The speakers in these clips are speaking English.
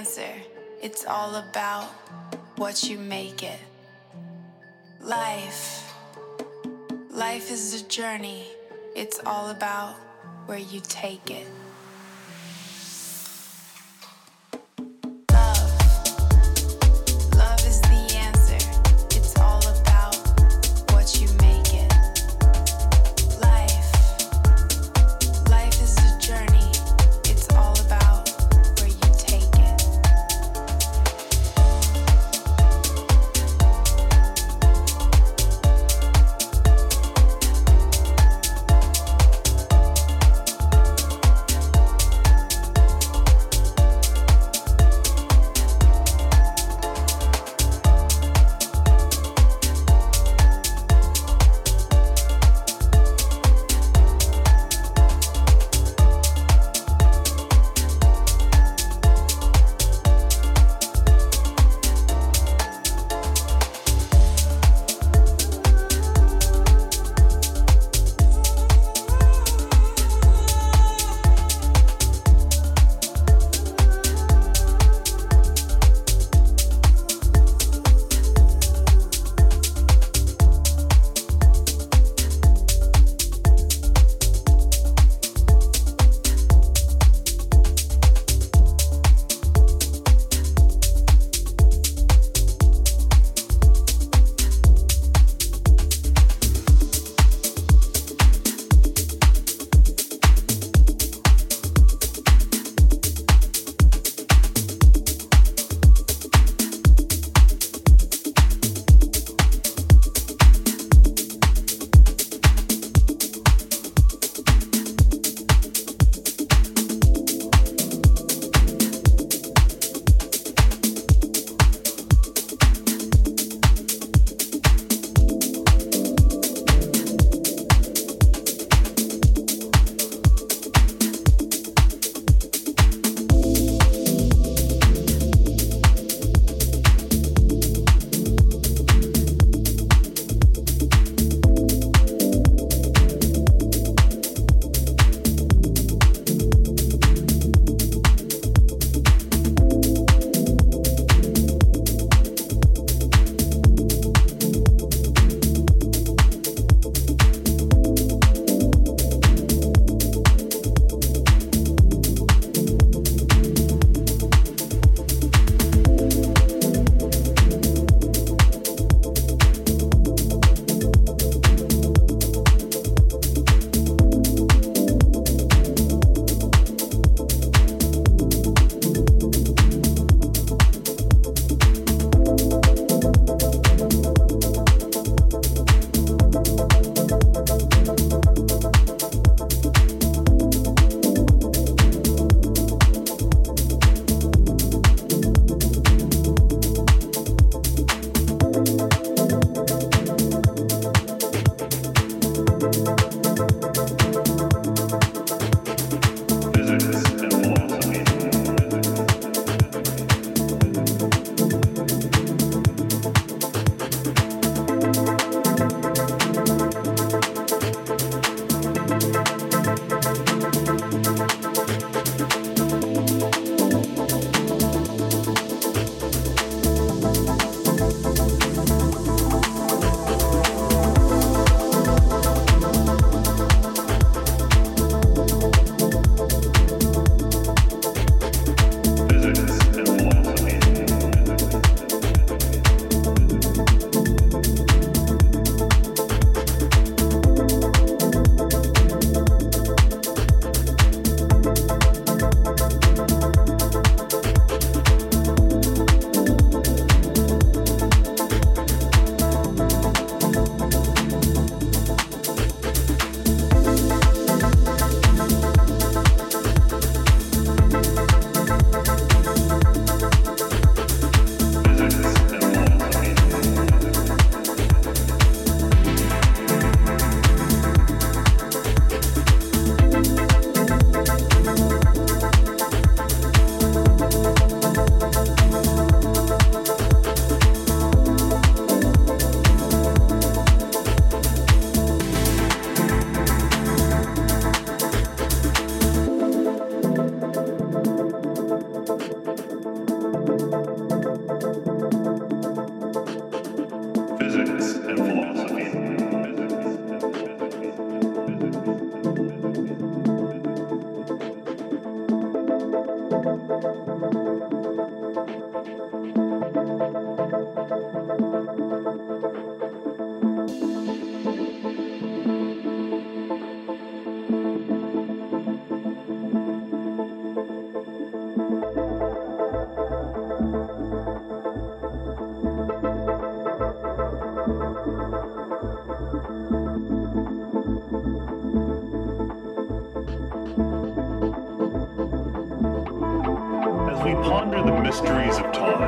answer. It's all about what you make it. Life. Life is a journey. It's all about where you take it.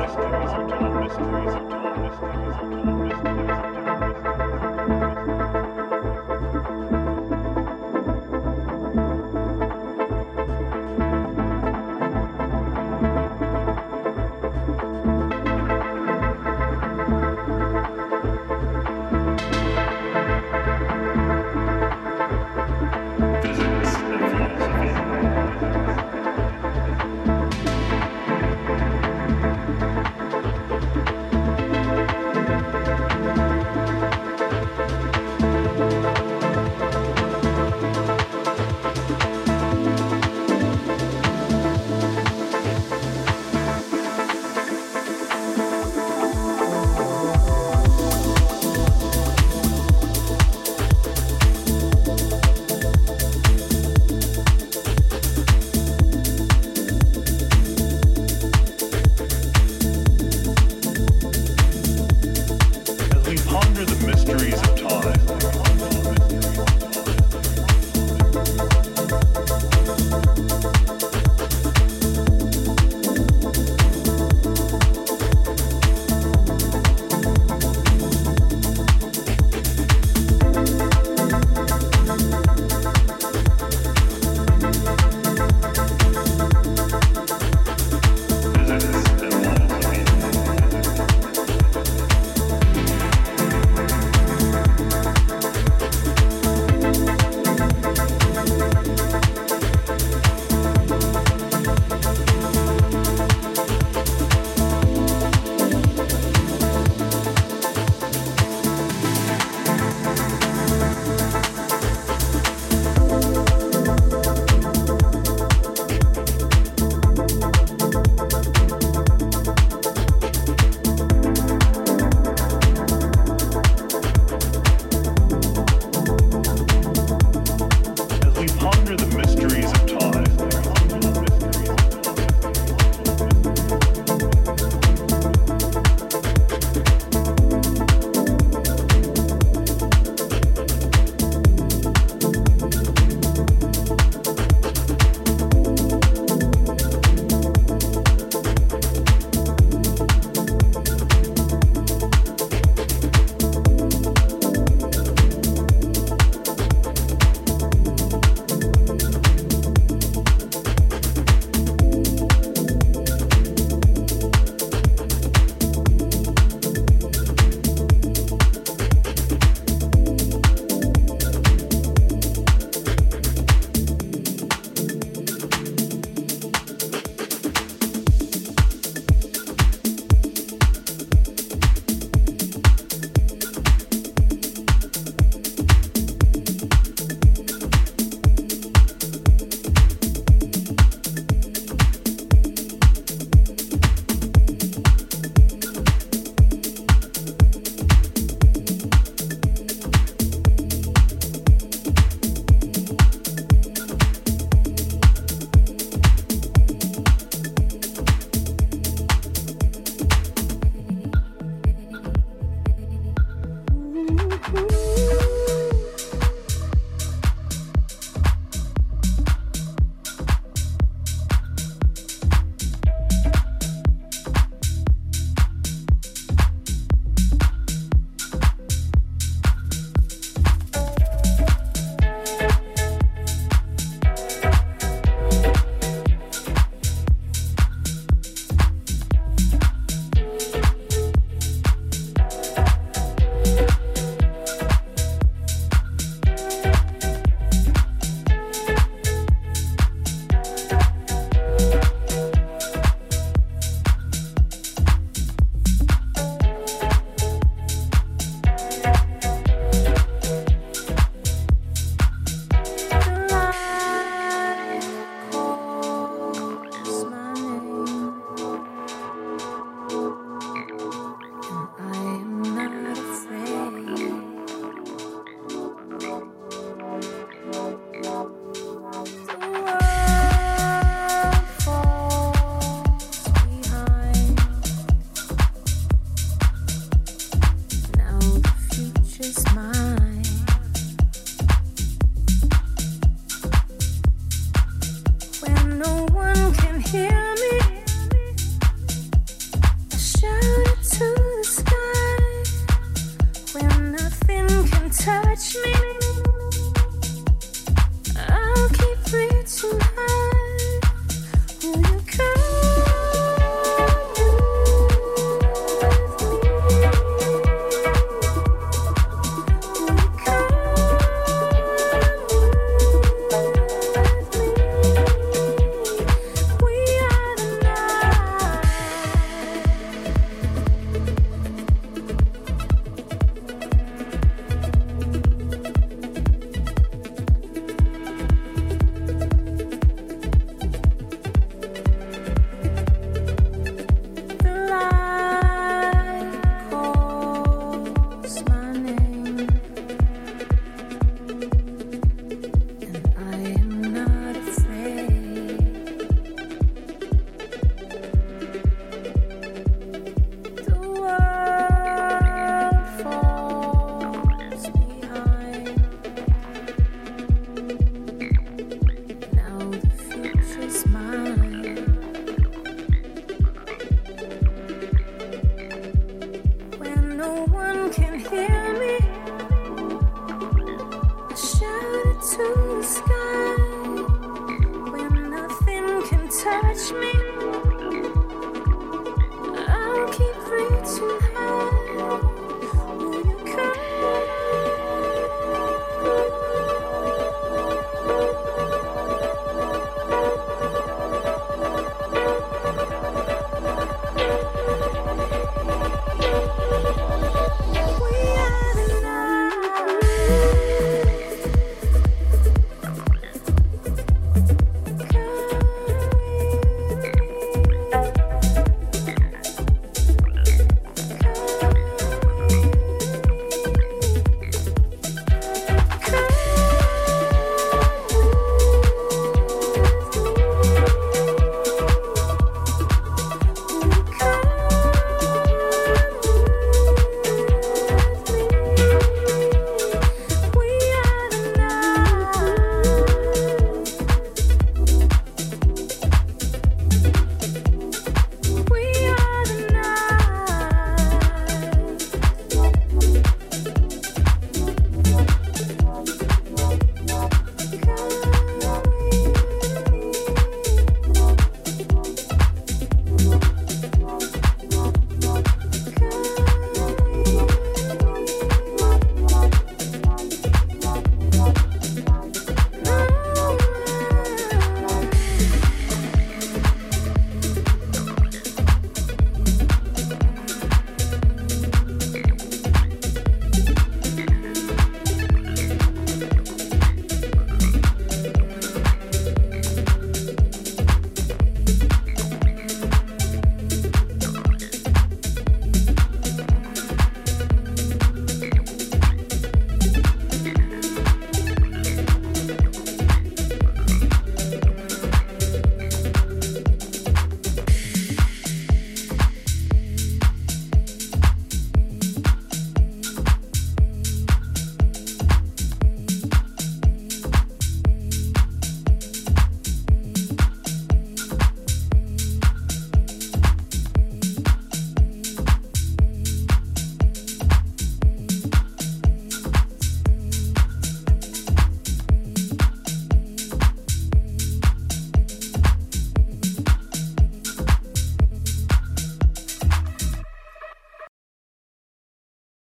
mysteries of time, mysteries of time, mysteries of time.